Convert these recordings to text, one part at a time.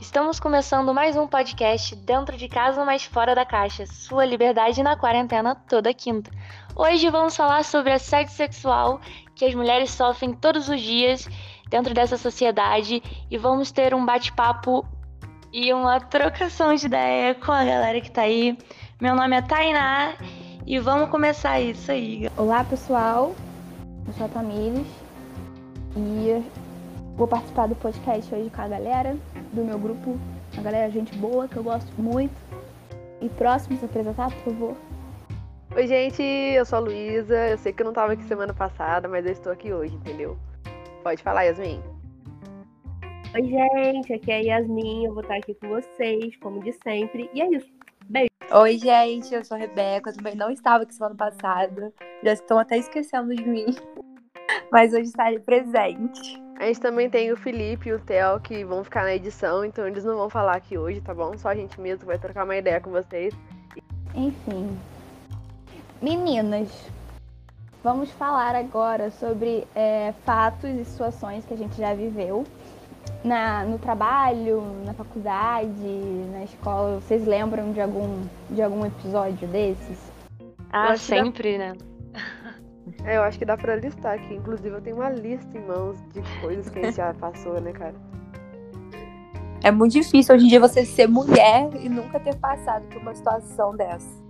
Estamos começando mais um podcast dentro de casa, mas fora da caixa. Sua liberdade na quarentena toda quinta. Hoje vamos falar sobre assédio sexual que as mulheres sofrem todos os dias dentro dessa sociedade e vamos ter um bate-papo e uma trocação de ideia com a galera que tá aí. Meu nome é Tainá e vamos começar isso aí. Olá pessoal, eu sou a Tamires e vou participar do podcast hoje com a galera do meu grupo, a galera gente boa que eu gosto muito. E próximo se apresentar, por favor. Oi, gente, eu sou a Luísa. Eu sei que eu não estava aqui semana passada, mas eu estou aqui hoje, entendeu? Pode falar, Yasmin. Oi, gente, aqui é a Yasmin. Eu vou estar aqui com vocês, como de sempre. E é isso. Beijo. Oi, gente, eu sou a Rebeca. Eu também não estava aqui semana passada. Já estão até esquecendo de mim. Mas hoje estarei presente. A gente também tem o Felipe e o Theo que vão ficar na edição, então eles não vão falar aqui hoje, tá bom? Só a gente mesmo vai trocar uma ideia com vocês. Enfim. Meninas, vamos falar agora sobre é, fatos e situações que a gente já viveu na, no trabalho, na faculdade, na escola. Vocês lembram de algum, de algum episódio desses? Ah, sempre, dá... né? É, eu acho que dá pra listar aqui. Inclusive, eu tenho uma lista em mãos de coisas que a gente já passou, né, cara? É muito difícil hoje em dia você ser mulher e nunca ter passado por uma situação dessa.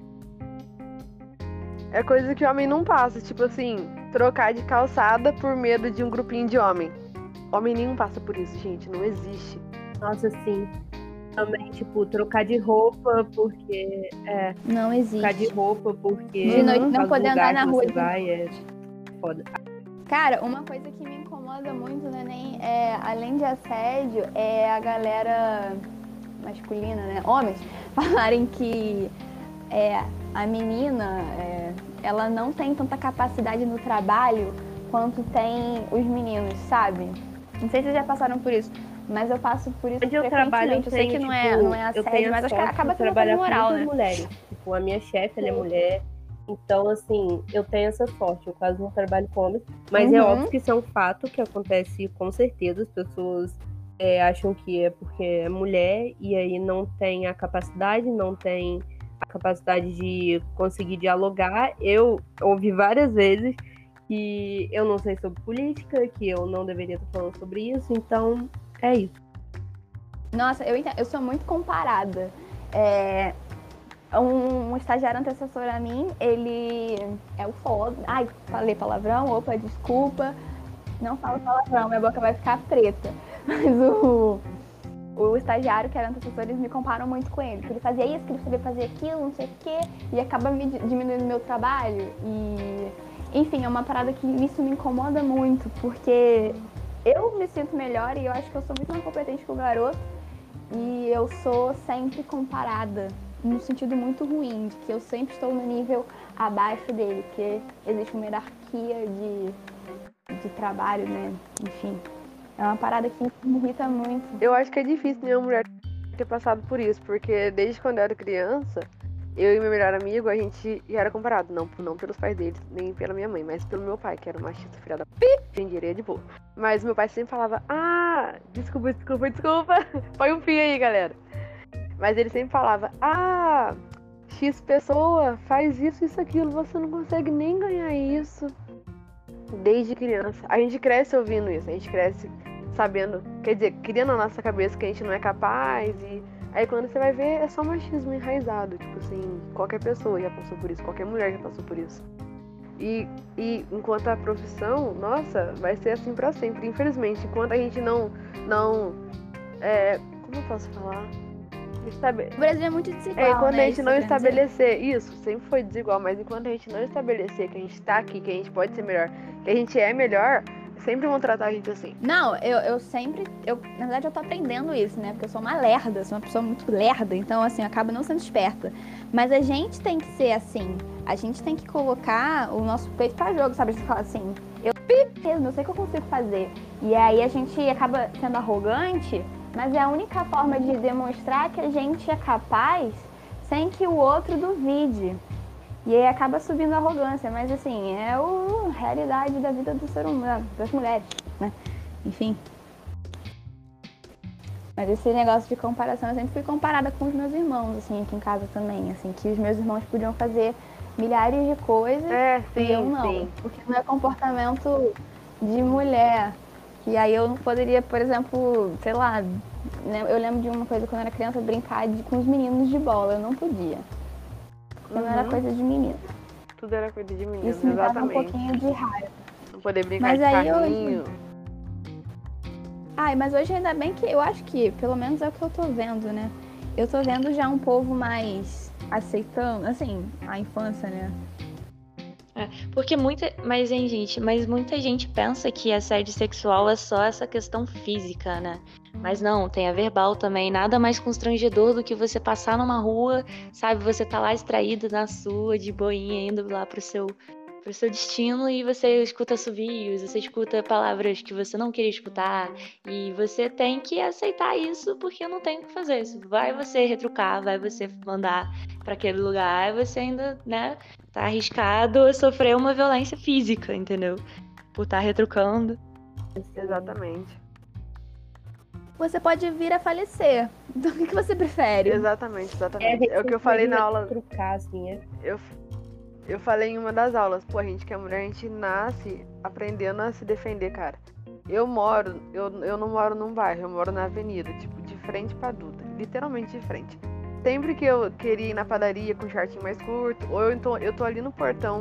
É coisa que o homem não passa, tipo assim, trocar de calçada por medo de um grupinho de homem. Homem nenhum passa por isso, gente, não existe. Nossa, sim. Também, tipo, trocar de roupa porque. É, não existe. Trocar de roupa porque. De noite não poder andar na rua. Vai, é foda. Cara, uma coisa que me incomoda muito, né, nem é, além de assédio, é a galera masculina, né, homens, falarem que é, a menina, é, ela não tem tanta capacidade no trabalho quanto tem os meninos, sabe? Não sei se vocês já passaram por isso. Mas eu passo por isso Onde eu trabalho, eu, eu sei que não é, tipo, não é assédio, mas acho que acaba sendo moral, com né? mulheres. Tipo, a minha chefe, ela é mulher. Então, assim, eu tenho essa sorte. Eu quase não trabalho com homens. Mas é Uhum. óbvio que isso é um fato que acontece com certeza. As pessoas é, acham que é porque é mulher e aí não tem a capacidade, não tem a capacidade de conseguir dialogar. Eu ouvi várias vezes que eu não sei sobre política, que eu não deveria estar falando sobre isso. Então, é isso. Nossa, eu, entendo, eu sou muito comparada. É, um, um estagiário antecessor a mim, ele é o foda. Ai, falei palavrão, opa, desculpa. Não falo palavrão, minha boca vai ficar preta. Mas o, o estagiário que era antecessor, eles me comparam muito com ele. Que ele fazia isso, que ele sabia fazer aquilo, não sei o quê. E acaba me di- diminuindo meu trabalho. E, enfim, é uma parada que isso me incomoda muito, porque eu me sinto melhor e eu acho que eu sou muito mais competente que o garoto. E eu sou sempre comparada, no sentido muito ruim, de que eu sempre estou no nível abaixo dele, porque existe uma hierarquia de, de trabalho, né? Enfim. É uma parada que me irrita muito. Eu acho que é difícil nenhuma mulher ter passado por isso, porque desde quando eu era criança, eu e meu melhor amigo, a gente já era comparado. Não, não pelos pais deles, nem pela minha mãe, mas pelo meu pai, que era o machista filha da p. Dinheiro de boa. Mas meu pai sempre falava, ah, desculpa, desculpa, desculpa. Põe um fio aí, galera. Mas ele sempre falava, ah, X pessoa faz isso, isso, aquilo, você não consegue nem ganhar isso. Desde criança. A gente cresce ouvindo isso, a gente cresce sabendo, quer dizer, criando na nossa cabeça que a gente não é capaz e aí quando você vai ver é só machismo enraizado, tipo assim, qualquer pessoa já passou por isso, qualquer mulher já passou por isso. E, e enquanto a profissão, nossa, vai ser assim pra sempre, infelizmente, enquanto a gente não não é, como eu posso falar? Estabe- O Brasil é muito desigual, é, enquanto né? a gente não quer dizer. estabelecer isso, sempre foi desigual, mas enquanto a gente não estabelecer que a gente tá aqui, que a gente pode ser melhor, que a gente é melhor, sempre vão tratar a gente assim. Não, eu, eu sempre. Eu, na verdade, eu tô aprendendo isso, né? Porque eu sou uma lerda, sou uma pessoa muito lerda, então, assim, eu acabo não sendo esperta. Mas a gente tem que ser assim. A gente tem que colocar o nosso peito pra jogo, sabe? Gente fala assim, eu eu sei que eu consigo fazer. E aí a gente acaba sendo arrogante, mas é a única forma de demonstrar que a gente é capaz sem que o outro duvide. E aí acaba subindo a arrogância, mas assim, é a realidade da vida do ser humano, das mulheres, né? Enfim. Mas esse negócio de comparação, eu sempre fui comparada com os meus irmãos, assim, aqui em casa também, assim, que os meus irmãos podiam fazer milhares de coisas É, sim, e eu não. sim. Porque não é comportamento de mulher. E aí eu não poderia, por exemplo, sei lá, né, eu lembro de uma coisa quando eu era criança, brincar de- com os meninos de bola. Eu não podia. Não era Uhum. coisa de menino. Tudo era coisa de menino, Isso me dava um exatamente. pouquinho de raiva. Não poder brincar Mas de aí carrinho. Ai, mas hoje ainda bem que eu acho que, pelo menos é o que eu tô vendo, né? Eu tô vendo já um povo mais aceitando, assim, a infância, né? Porque muita. Mas, hein, gente, mas muita gente pensa que assédio sexual é só essa questão física, né? Mas não, tem a verbal também. Nada mais constrangedor do que você passar numa rua, sabe? Você tá lá extraído na sua, de boinha, indo lá pro seu, pro seu destino e você escuta assovios, você escuta palavras que você não queria escutar. E você tem que aceitar isso porque não tem o que fazer. Vai você retrucar, vai você mandar pra aquele lugar, você ainda, né? tá arriscado a sofrer uma violência física, entendeu? Por estar retrucando. Exatamente. Você pode vir a falecer. Então o que você prefere? Exatamente, exatamente. É, o que eu falei na aula. Trucar, assim, é. Eu, eu falei em uma das aulas. Pô, a gente que é mulher, a gente nasce aprendendo a se defender, cara. Eu moro, eu, eu não moro num bairro, eu moro na avenida, tipo, de frente pra Duda. Literalmente de frente. Sempre que eu queria ir na padaria com um shortinho mais curto, ou eu tô, eu tô ali no portão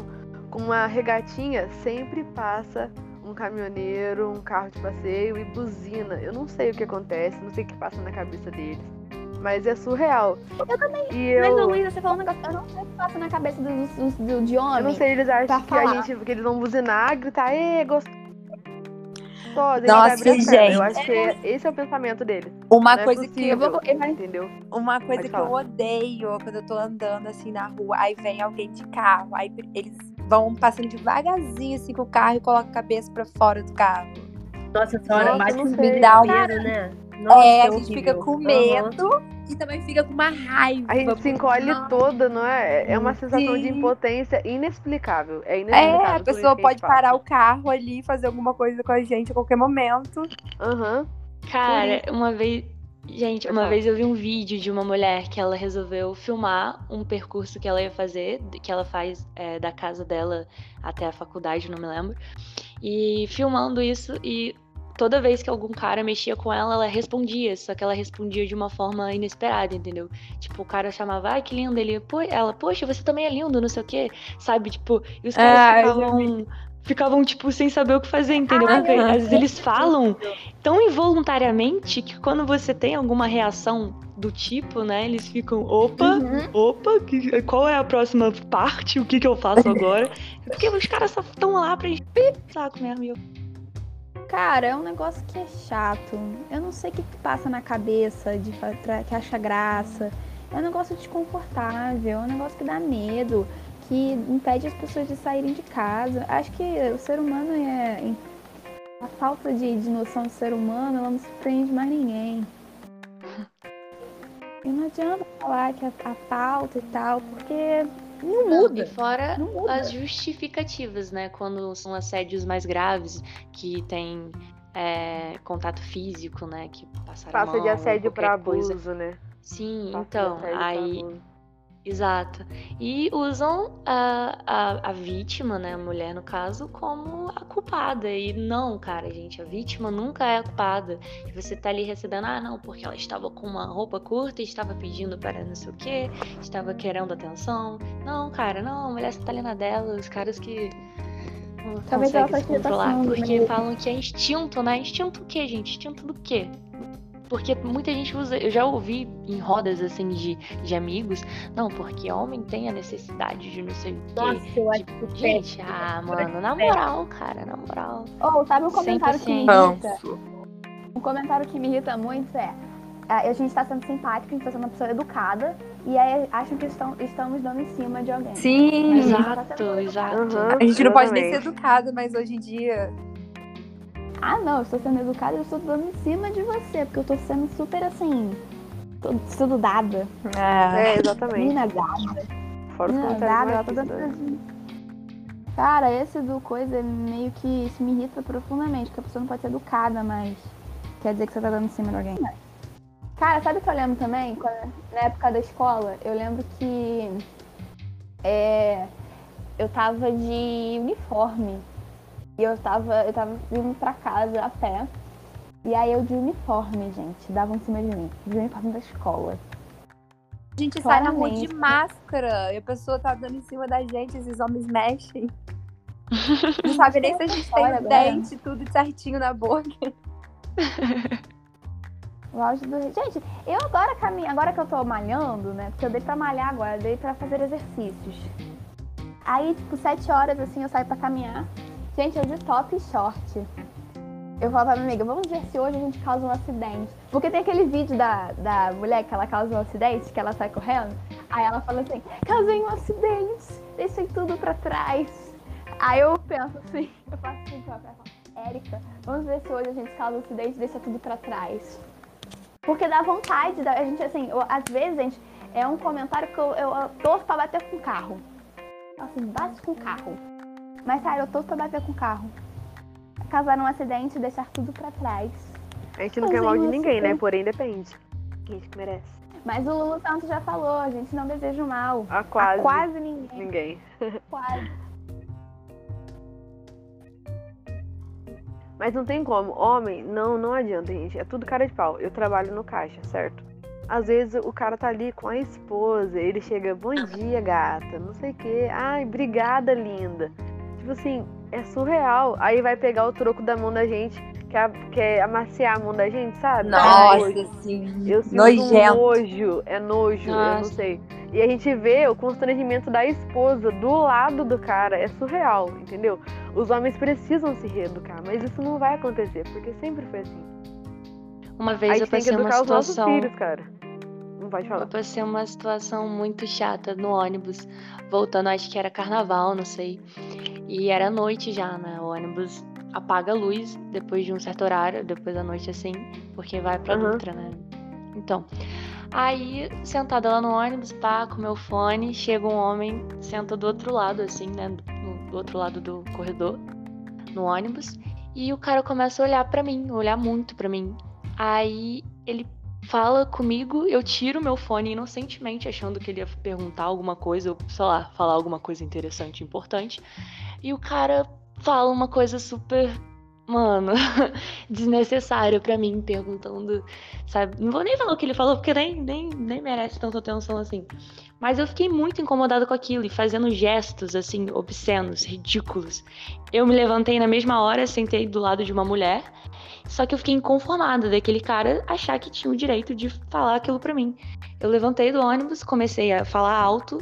com uma regatinha, sempre passa um caminhoneiro, um carro de passeio e buzina. Eu não sei o que acontece, não sei o que passa na cabeça deles. Mas é surreal. Eu também. E Mas, eu, Luísa, você falou um negócio. Eu não sei o que passa na cabeça dos, dos, do, de homem. eu não sei, eles acham que a gente, que eles vão buzinar, gritar, ê, gostosa. e Nossa, perna. Eu gente. acho que é- esse é o pensamento deles. Uma Não é coisa que possível, Eu vou- eu vou- entendeu? Uma coisa Pode que eu falar. odeio quando eu tô andando assim na rua, aí vem alguém de carro, aí eles vão passando devagarzinho assim com o carro e colocam a cabeça pra fora do carro. Nossa, essa hora Nossa, bate não um desespero, né? Nossa, é, a é gente fica horrível. com Aham. medo e também fica com uma raiva. A gente se encolhe nossa, toda, não é? É uma sensação de Sim. impotência inexplicável. É inexplicável. É, a pessoa pode parar o carro ali e fazer alguma coisa com a gente a qualquer momento. Aham. Cara, uma vez. Gente, uma vez eu vi um vídeo de uma mulher que ela resolveu filmar um percurso que ela ia fazer, que ela faz é, da casa dela até a faculdade, não me lembro. E filmando isso, e toda vez que algum cara mexia com ela, ela respondia, só que ela respondia de uma forma inesperada, entendeu? Tipo, o cara chamava, ai, que lindo, ele, pô, ela, poxa, você também é lindo, não sei o quê, sabe? Tipo, e os caras Ah, ficavam, ficavam, tipo, sem saber o que fazer, entendeu? Porque às vezes eles falam tão involuntariamente que quando você tem alguma reação do tipo, né, eles ficam, opa, Uhum. opa, que- qual é a próxima parte? O que que eu faço agora? Porque os caras só estão lá pra encher saco mesmo. e eu, Cara, é um negócio que é chato. Eu não sei o que, que passa na cabeça de pra- que acha graça. É um negócio desconfortável, é um negócio que dá medo, que impede as pessoas de saírem de casa. Acho que o ser humano é. A falta de, de noção do ser humano, ela não surpreende mais ninguém. E não adianta falar que a, a falta e tal, porque não muda. E fora Não muda. as justificativas, né? Quando são assédios mais graves, que tem é, contato físico, né? Que passaram Passa de assédio coisa. abuso, né? Sim, Passa então, aí abuso. Exato. E usam a, a, a vítima, né, a mulher no caso, como a culpada. E não, cara, gente, a vítima nunca é a culpada. E você tá ali recebendo, ah, não, porque ela estava com uma roupa curta e estava pedindo para não sei o quê, estava querendo atenção. Não, cara, não, a mulher só tá ali na dela, os caras que não Talvez conseguem se esteja controlar. Porque né? falam que é instinto, né? Instinto o quê, gente? Instinto do quê? Porque muita gente usa, eu já ouvi em rodas assim de, de amigos, não, porque homem tem a necessidade de não sei o quê. Nossa, eu acho de- que Gente, ah, mano, na moral, cara, na moral. Ou sabe um comentário que me irrita? Um comentário que me irrita muito é. A gente tá sendo simpática, a gente tá sendo uma pessoa educada, e aí acham que estão, estamos dando em cima de alguém. Sim. Mas Exato, tá educada. Aham, A gente não pode nem ser educada, mas hoje em dia. Ah, não, eu estou sendo educada e eu estou dando em cima de você, porque eu tô sendo super assim. Sendo dada. É. É, exatamente. Menina dada. Fora os comentários dada, ela tá dando. Cara, esse do coisa meio que isso me irrita profundamente, porque a pessoa não pode ser educada, mas quer dizer que você tá dando em cima de alguém. Cara, sabe o que eu lembro também? Quando- na época da escola, eu lembro que é, eu tava de uniforme. E eu tava, eu tava vindo pra casa a pé. E aí eu de uniforme, gente, davam em cima de mim. De uniforme da escola. A gente sai na rua Claramente. de máscara e a pessoa tá dando em cima da gente, esses homens mexem. Não sabe nem se a gente tem agora. dente, tudo certinho na boca. O auge do... Gente, eu agora caminho, agora que eu tô malhando, né? Porque eu dei pra malhar agora, eu dei pra fazer exercícios. Aí, tipo, sete horas assim, eu saio pra caminhar. Gente, eu de top e short. Eu falo pra minha amiga, vamos ver se hoje a gente causa um acidente. Porque tem aquele vídeo da, da mulher que ela causa um acidente, que ela sai correndo. Aí ela fala assim, causei um acidente, deixei tudo pra trás. Aí eu penso assim, eu faço assim com ela, Érica, vamos ver se hoje a gente causa um acidente deixa tudo pra trás. Porque dá vontade, a gente assim, eu- às vezes, gente, é um comentário que eu, eu, eu torço pra bater com o carro. Assim, bate com o carro. Mas, eu torço pra bater com o carro. Causar um acidente e deixar tudo pra trás. A gente não quer mal de ninguém, né? Porém, depende. Quem que merece? Mas o Lulu Santos já falou, a gente não deseja o mal. A A quase, quase ninguém. ninguém. Quase. Mas não tem como. Homem, não, não adianta, gente. É tudo cara de pau. Eu trabalho no caixa, certo? Às vezes o cara tá ali com a esposa, ele chega, bom dia, gata, não sei o quê. Ai, obrigada, linda. Tipo assim, é surreal. Aí vai pegar o troco da mão da gente, quer, quer amaciar a mão da gente, sabe? É Nossa, nojo. sim. Eu sinto Nojento. nojo, é nojo, eu não Nossa. sei. E a gente vê o constrangimento da esposa do lado do cara, é surreal, entendeu? Os homens precisam se reeducar, mas isso não vai acontecer, porque sempre foi assim. Uma vez eu tem que passei uma educar os nossos situação. filhos, cara. Não pode Eu falar. passei uma situação muito chata no ônibus, voltando, acho que era carnaval, não sei. E era noite já, né? O ônibus apaga a luz depois de um certo horário, depois da noite assim, porque vai pra Aham. Dutra, né? Então, aí, sentada lá no ônibus, pá, com meu fone, chega um homem, senta do outro lado, assim, né? Do, do outro lado do corredor, no ônibus, e o cara começa a olhar pra mim, olhar muito pra mim. Aí ele fala comigo, eu tiro meu fone inocentemente, achando que ele ia perguntar alguma coisa, ou sei lá, falar alguma coisa interessante, importante. E o cara fala uma coisa super, mano, desnecessária pra mim, perguntando, sabe? Não vou nem falar o que ele falou, porque nem, nem, nem merece tanta atenção assim. Mas eu fiquei muito incomodada com aquilo e fazendo gestos, assim, obscenos, ridículos. Eu me levantei na mesma hora, sentei do lado de uma mulher. Só que eu fiquei inconformada daquele cara achar que tinha o direito de falar aquilo pra mim. Eu levantei do ônibus, comecei a falar alto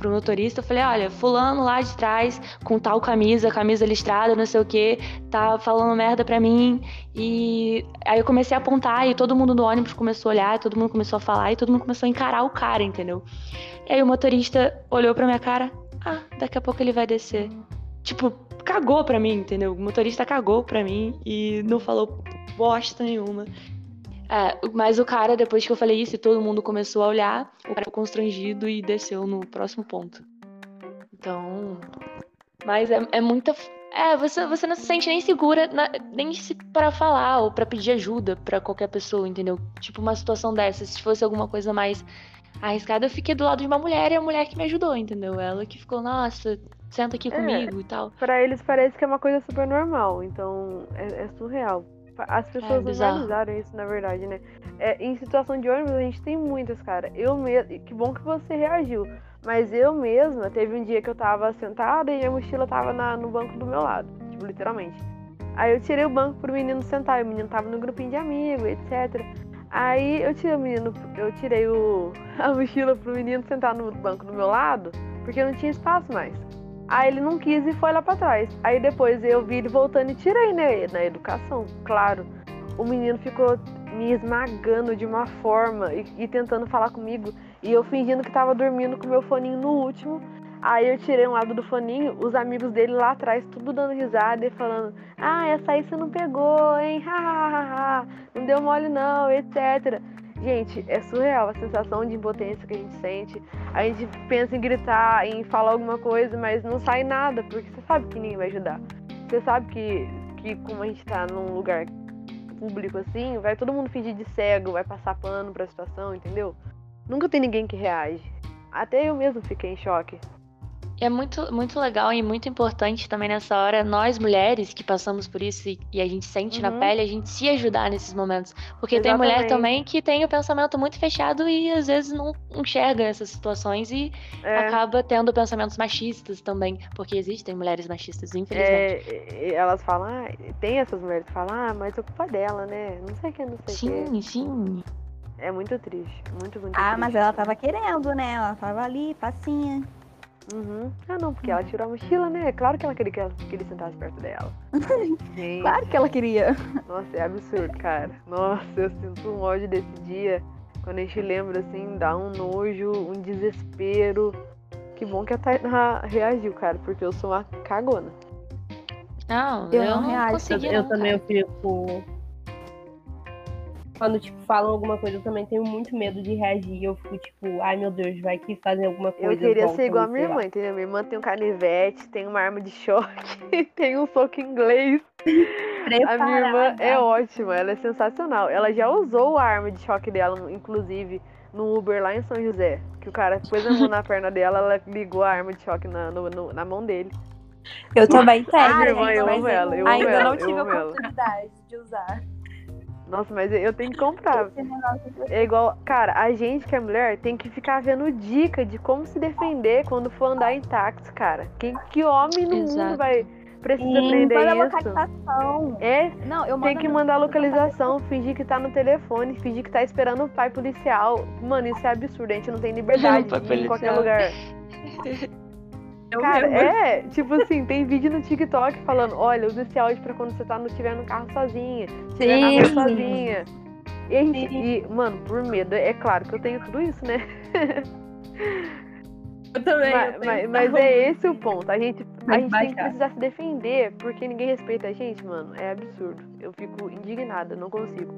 pro motorista. Eu falei: olha, Fulano lá de trás, com tal camisa, camisa listrada, não sei o que, tá falando merda pra mim. E aí eu comecei a apontar e todo mundo no ônibus começou a olhar, todo mundo começou a falar e todo mundo começou a encarar o cara, entendeu? E aí o motorista olhou pra minha cara: ah, daqui a pouco ele vai descer. Tipo, cagou pra mim, entendeu? O motorista cagou pra mim e não falou bosta nenhuma. É, mas o cara, depois que eu falei isso e todo mundo começou a olhar, o cara ficou constrangido e desceu no próximo ponto. Então. Mas é, é muita. É, você, você não se sente nem segura, na- nem se para falar ou pra pedir ajuda pra qualquer pessoa, entendeu? Tipo, uma situação dessa, se fosse alguma coisa mais arriscada, eu fiquei do lado de uma mulher e a mulher que me ajudou, entendeu? Ela que ficou, nossa, senta aqui É. comigo e tal. Pra eles parece que é uma coisa super normal, então é, é surreal. As pessoas não bizarro. analisaram isso, na verdade, né? É, em situação de ônibus, a gente tem muitas, cara. Eu mesmo. Que bom que você reagiu. Mas eu mesma, teve um dia que eu tava sentada e minha mochila tava na- no banco do meu lado. Tipo, literalmente. Aí eu tirei o banco pro menino sentar. E o menino tava no grupinho de amigos, etc. Aí eu tirei o menino. Eu tirei o, a mochila pro menino sentar no banco do meu lado, porque não tinha espaço mais. Aí ele não quis e foi lá pra trás. Aí depois eu vi ele voltando e tirei, né? Na educação, claro. O menino ficou me esmagando de uma forma e, e tentando falar comigo. E eu fingindo que tava dormindo com meu foninho no último. Aí eu tirei um lado do foninho, os amigos dele lá atrás, tudo dando risada e falando: Ah, essa aí você não pegou, hein? Ha, ha, ha, ha. Não deu mole não, etc. Gente, é surreal a sensação de impotência que a gente sente. A gente pensa em gritar, em falar alguma coisa, mas não sai nada, porque você sabe que ninguém vai ajudar. Você sabe que, que como a gente tá num lugar público assim, vai todo mundo fingir de cego, vai passar pano pra situação, entendeu? Nunca tem ninguém que reage. Até eu mesmo fiquei em choque. É muito, muito legal e muito importante também nessa hora, nós mulheres que passamos por isso e, e a gente sente na Uhum. pele, a gente se ajudar nesses momentos. Porque tem mulher Exatamente. também que tem o pensamento muito fechado e às vezes não enxerga essas situações e É, acaba tendo pensamentos machistas também. Porque existem mulheres machistas, infelizmente. é, elas falam, ah, tem essas mulheres que falam, ah, mas é culpa dela, né? Não sei o que, não sei o que. sim, sim. É muito triste, muito, muito Ah, triste. mas ela tava querendo, né? Ela tava ali, facinha. Uhum. Ah, não, porque ela tirou a mochila, né? É claro que ela queria que, ela, que ele sentasse perto dela. Gente, Claro que ela queria. nossa, é absurdo, cara. Nossa, eu sinto um ódio desse dia. Quando a gente lembra, assim, dá um nojo, um desespero. Que bom que a Tainá reagiu, cara, porque eu sou uma cagona. Não, Eu eu, não não reajo. consegui. eu não, também cara. eu fico. Quando, tipo, falam alguma coisa, eu também tenho muito medo de reagir. Eu fico, tipo, ai meu Deus, vai que fazem alguma coisa. Eu queria voltam, ser igual a minha lá. irmã, entendeu? Minha irmã tem um canivete, tem uma arma de choque, tem um soco inglês. A minha irmã é ótima, ela é sensacional. Ela já usou a arma de choque dela, inclusive, no Uber lá em São José. Que o cara pôs a mão na perna dela, ela ligou a arma de choque na, no- no- na mão dele. Eu também tenho, minha irmã, eu amo ela, eu amo ainda ela, não tive a amo ela. oportunidade de usar. Nossa, mas eu tenho que comprar. É igual, cara, a gente que é mulher tem que ficar vendo dica de como se defender quando for andar em táxi, cara. Que, que homem no mundo Exato. vai precisa Sim, aprender manda isso? localização. É, Não, eu tem que mandar localização, fingir que tá no telefone, fingir que tá esperando o pai policial. Mano, isso é absurdo, a gente não tem liberdade ir em qualquer lugar. Eu Cara, mesmo. é, tipo assim, tem vídeo no TikTok falando, olha, usa esse áudio pra quando você tá no, tiver no carro sozinha, estiver na rua Sim. sozinha. E, a gente, e, mano, por medo, é claro que eu tenho tudo isso, né? Eu também. Mas, eu mas- mas é esse o ponto. A gente, a Tem que gente tem que precisar se defender porque ninguém respeita a gente, mano. É absurdo. Eu fico indignada, não consigo.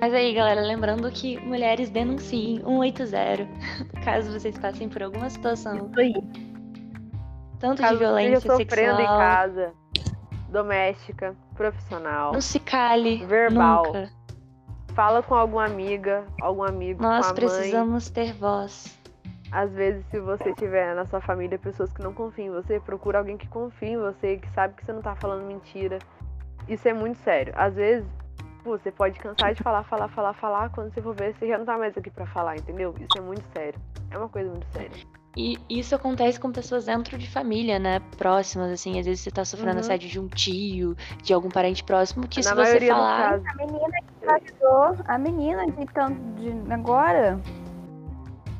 Mas aí, galera, lembrando que mulheres denunciem 180 caso vocês passem por alguma situação, Isso aí. tanto Caso de violência sofrendo em sexual. casa, doméstica, profissional, Não se cale. Verbal. Nunca. fala com alguma amiga, algum amigo, Nós com a mãe. precisamos ter voz. Às vezes, se você tiver na sua família pessoas que não confiam em você, procura alguém que confie em você, que sabe que você não tá falando mentira. Isso é muito sério. Às vezes, você pode cansar de falar, falar, falar, falar, quando você for ver, você já não tá mais aqui pra falar, entendeu? Isso é muito sério. É uma coisa muito séria. E isso acontece com pessoas dentro de família, né? Próximas, assim. Às vezes você tá sofrendo Uhum. assédio de um tio, de algum parente próximo, que Na se você falar. A menina que engravidou, a menina de tanto de agora,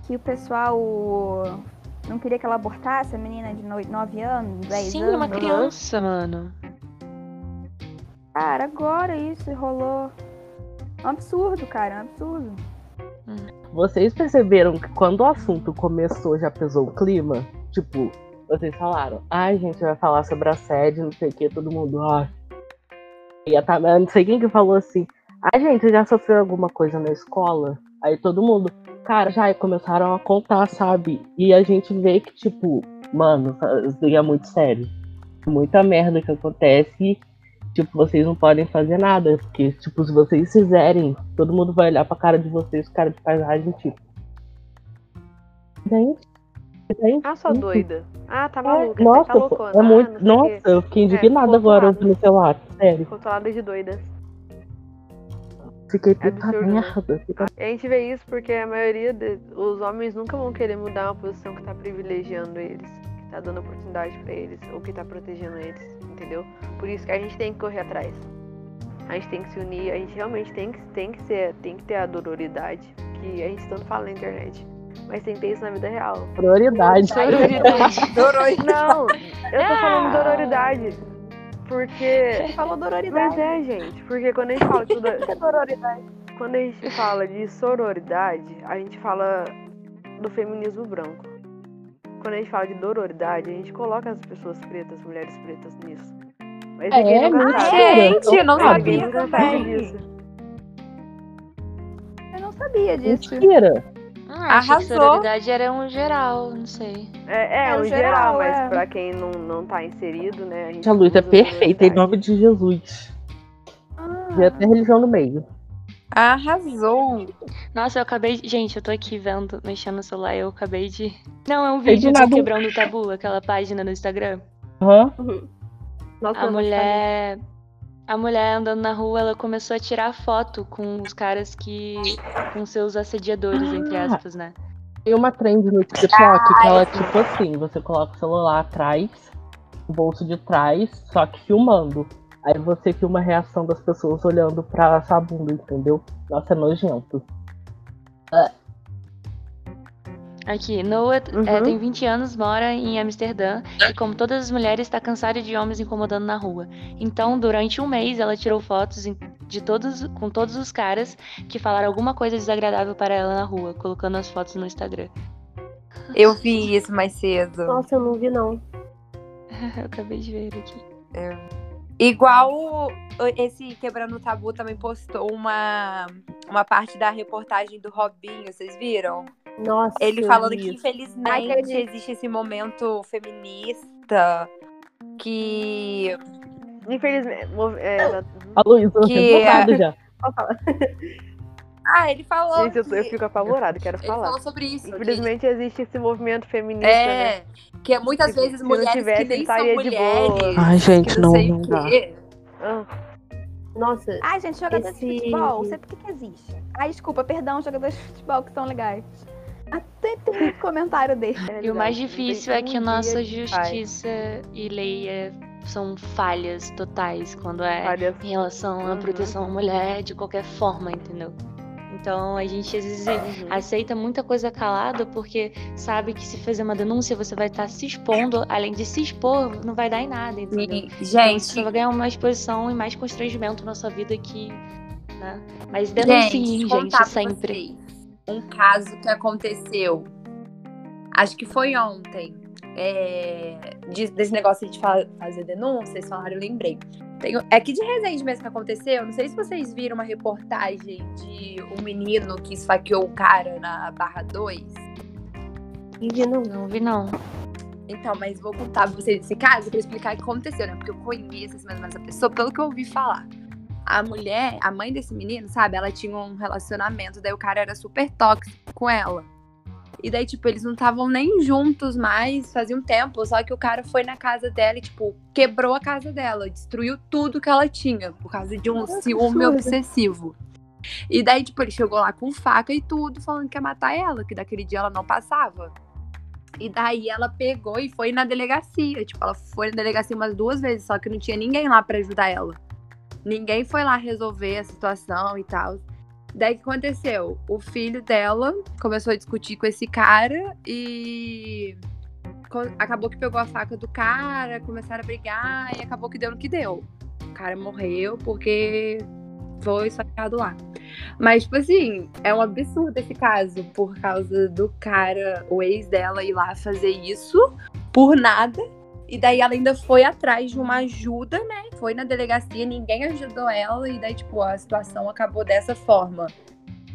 que o pessoal não queria que ela abortasse, a menina de 9 anos, 10 Sim, anos. uma criança, mano. Cara, agora isso rolou. É um absurdo, cara, é um absurdo. Vocês perceberam que quando o assunto começou já pesou o clima? Tipo, vocês falaram, ai, a gente vai falar sobre assédio, não sei o que, todo mundo, ai. E a Tamara, não sei quem que falou assim, ai, gente, já sofreu alguma coisa na escola? Aí todo mundo, cara, já começaram a contar, sabe? E a gente vê que, tipo, mano, isso é muito sério. Muita merda que acontece e, tipo, vocês não podem fazer nada. Porque, tipo, se vocês fizerem, todo mundo vai olhar pra cara de vocês, cara de paisagem, tipo. Daí, daí, Ah, sua doida. Ah, tá é, maluca. nossa, você tá loucona. é muito. Ah, não sei o nossa, eu fiquei indignada ficou agora seu ato, sério. Rotulada de doida. Fiquei puta absurdo, né? merda. Fica... A gente vê isso porque a maioria dos homens nunca vão querer mudar uma posição que tá privilegiando eles, que tá dando oportunidade pra eles, ou que tá protegendo eles, entendeu? Por isso que a gente tem que correr atrás. A gente tem que se unir, a gente realmente tem que, tem que ser, tem que ter a dororidade, que a gente tanto fala na internet. Mas tem que ter isso na vida real. Prioridade. Sororidade. Não, eu tô falando dororidade. Porque. Falou Mas dororidade. é, gente, porque quando a gente fala de é dororidade? Quando a gente fala de sororidade, a gente fala do feminismo branco. Quando a gente fala de dororidade, a gente coloca as pessoas pretas, mulheres pretas nisso. Mas É, mentira. sabe. Gente, eu não sabia. Eu não sabia disso. Mentira. Ah, achei que Arrasou. sororidade era um geral, não sei. É, é, É, um geral, geral, mas é. pra quem não, não tá inserido, né? A, gente a é perfeita, em nome de Jesus. Ah, até religião no meio. Arrasou. Nossa, eu acabei. Gente, eu tô aqui vendo, mexendo no celular, eu acabei de. Não, é um de vídeo do. Quebrando o Tabu, aquela página no Instagram. Aham. Nossa, A mulher. A mulher andando na rua, ela começou a tirar foto com os caras que. com seus assediadores, entre Ah. aspas, né? Tem uma trend no TikTok que ela, tipo assim, você coloca o celular atrás, o bolso de trás, só que filmando. Aí você filma a reação das pessoas olhando pra sua bunda, entendeu? Nossa, é nojento. Aqui, Noah é, Uhum. tem 20 anos, mora em Amsterdã e, como todas as mulheres, está cansada de homens incomodando na rua. Então, durante um mês, ela tirou fotos de todos, com todos os caras que falaram alguma coisa desagradável para ela na rua, colocando as fotos no Instagram. Eu vi isso mais cedo. Nossa, eu não vi, não. Eu acabei de ver aqui. Igual esse Quebrando o Tabu também postou uma, uma parte da reportagem do Robinho, vocês viram? Nossa. Ele falando vi que isso. infelizmente Acredito. existe esse momento feminista que Infelizmente. É, exato. A Luísa, eu Que tô revoltada é- já. Ah, ele falou Gente, eu, tô- eu que- fico apavorada, quero ele falar. falou sobre isso. que- Infelizmente existe esse movimento feminista, né? É, que é muitas Se- vezes se não mulheres tivesse, que nem ele são estaria de boa. mulheres. Ai, gente, que não, sei não o dá. quê. Ah, Nossa, Ai, gente, jogador Esse- de futebol, sei por que que existe. Ai, desculpa, perdão, jogadores de futebol que são legais. Até tem muito comentário dele. é E o mais difícil não é que um nossa justiça e lei é- são falhas totais quando é Falhas. em relação à Uhum. proteção à mulher de qualquer forma, entendeu? Então a gente às vezes Uhum. aceita muita coisa calada porque sabe que se fazer uma denúncia você vai estar se expondo, além de se expor, não vai dar em nada, entendeu? E, Então, gente, você vai ganhar uma exposição e mais constrangimento na sua vida que. Né? Mas denunciem, gente, gente, sempre. vocês um caso que aconteceu. Acho que foi ontem. É, de- desse negócio de fa- fazer denúncia, vocês falaram, eu lembrei. Tem, é aqui de Resende mesmo que aconteceu. Não sei se vocês viram uma reportagem de um menino que esfaqueou o cara na Barra 2. vi não. Não vi, não. Então, mas vou contar pra vocês esse caso pra explicar o que aconteceu, né? Porque eu conheço mais ou menos essa pessoa pelo que eu ouvi falar. A mulher, a mãe desse menino, sabe? Ela tinha um relacionamento, daí o cara era super tóxico com ela. E daí, tipo, eles não estavam nem juntos mais, fazia um tempo. Só que o cara foi na casa dela e, tipo, quebrou a casa dela, destruiu tudo que ela tinha, por causa de um Nossa, ciúme obsessivo. E daí, tipo, ele chegou lá com faca e tudo, falando que ia matar ela, que daquele dia ela não passava. E daí ela pegou e foi na delegacia. Tipo, ela foi na delegacia umas duas vezes, só que não tinha ninguém lá pra ajudar ela. Ninguém foi lá resolver a situação e tal. Daí o que aconteceu? O filho dela começou a discutir com esse cara e acabou que pegou a faca do cara, começaram a brigar e acabou que deu no que deu. O cara morreu porque foi esfaqueado lá. Mas, tipo assim, é um absurdo esse caso, por causa do cara, o ex dela, ir lá fazer isso por nada. E daí ela ainda foi atrás de uma ajuda, né? Foi na delegacia, ninguém ajudou ela, e daí, tipo, a situação acabou dessa forma.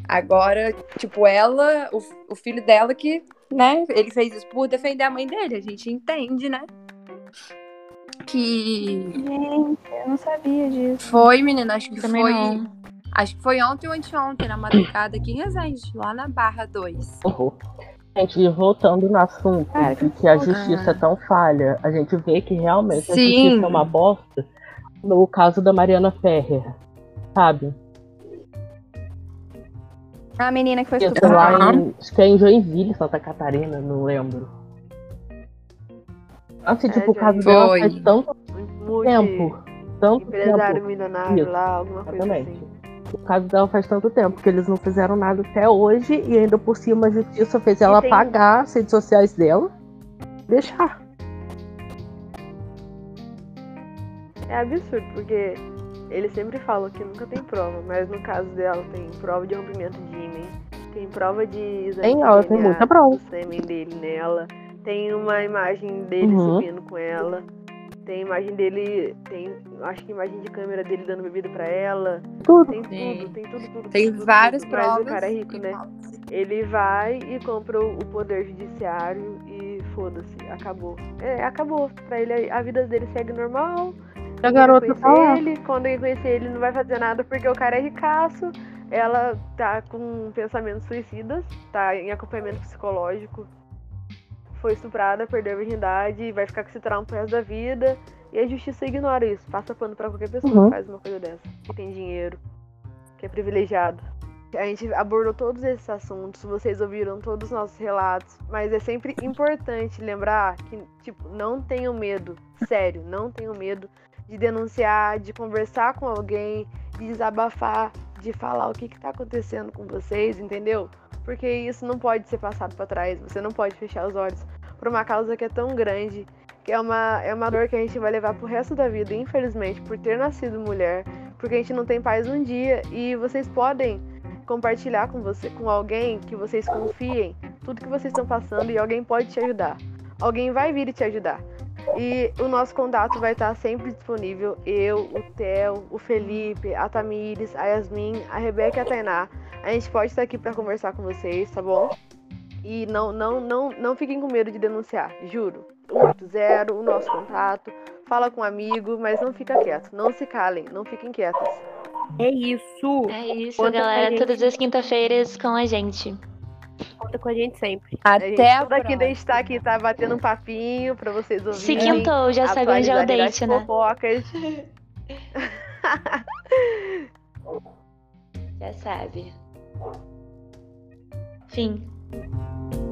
Agora, tipo, ela, o, o filho dela que, né, ele fez isso por defender a mãe dele. A gente entende, né? Que Gente, eu não sabia disso. foi, menina, acho que Também foi. não. Acho que foi ontem ou anteontem, na madrugada aqui em Resende, lá na Barra 2. Horror. Gente, e voltando no assunto Cara, de que a justiça é tão falha, a gente vê que realmente a Sim. justiça é uma bosta no caso da Mariana Ferrer, sabe? A menina que foi estuprada. lá em, acho que é em Joinville, Santa Catarina, não lembro. Nossa, e, tipo, o caso dela Foi. faz tanto Multi- tempo. Tanto Empresário tempo. milionário Isso, lá, alguma coisa Exatamente. assim. O caso dela faz tanto tempo que eles não fizeram nada até hoje e ainda por cima a justiça fez ela tem- pagar as redes sociais dela. Deixar. É absurdo, porque eles sempre falam que nunca tem prova, mas no caso dela tem prova de rompimento de ímã, tem prova de exame Tem, ela tem muita prova. do sêmen dele nela, tem uma imagem dele Uhum. subindo com ela, tem imagem dele, tem acho que imagem de câmera dele dando bebida pra ela, Tudo. tem Sim. tudo, tem tudo, tudo. Tem tudo, várias tudo. provas. Mas o cara é rico, né? provas. Ele vai e compra o poder judiciário e foda-se, acabou. É, acabou. Pra ele a vida dele segue normal. A garota lá. conhecer ele. Quando ele conhecer ele, não vai fazer nada porque o cara é ricaço. Ela tá com pensamentos suicidas, tá em acompanhamento psicológico. Foi estuprada, perdeu a virgindade, vai ficar com esse trauma pro resto da vida. E a justiça ignora isso, passa pano pra qualquer pessoa Uhum. que faz uma coisa dessa. Que tem dinheiro, que é privilegiado. A gente abordou todos esses assuntos, vocês ouviram todos os nossos relatos, mas é sempre importante lembrar que, tipo, não tenham medo, sério, não tenham medo de denunciar, de conversar com alguém, de desabafar, de falar o que está acontecendo com vocês, entendeu? Porque isso não pode ser passado para trás, você não pode fechar os olhos por uma causa que é tão grande, que é uma, é uma dor que a gente vai levar pro resto da vida, infelizmente, por ter nascido mulher, porque a gente não tem paz um dia e vocês podem compartilhar com você, com alguém que vocês confiem, tudo que vocês estão passando e alguém pode te ajudar. Alguém vai vir e te ajudar. E o nosso contato vai estar sempre disponível. Eu, o Theo, o Felipe, a Tamires, a Yasmin, a Rebeca e a Tainá. A gente pode estar aqui para conversar com vocês, tá bom? E não, não, não, não fiquem com medo de denunciar, juro. 180, o nosso contato. Fala com um amigo, mas não fica quieto. Não se calem, não fiquem quietos. É isso. É isso, Conta galera. gente. Todas as quinta-feiras com a gente. Conta com a gente sempre. A gente, Até a toda quinta a gente tá aqui, tá batendo um papinho pra vocês ouvirem. Se quintou, já sabe onde é o date, né? fofocas. Já sabe. Fim. うん。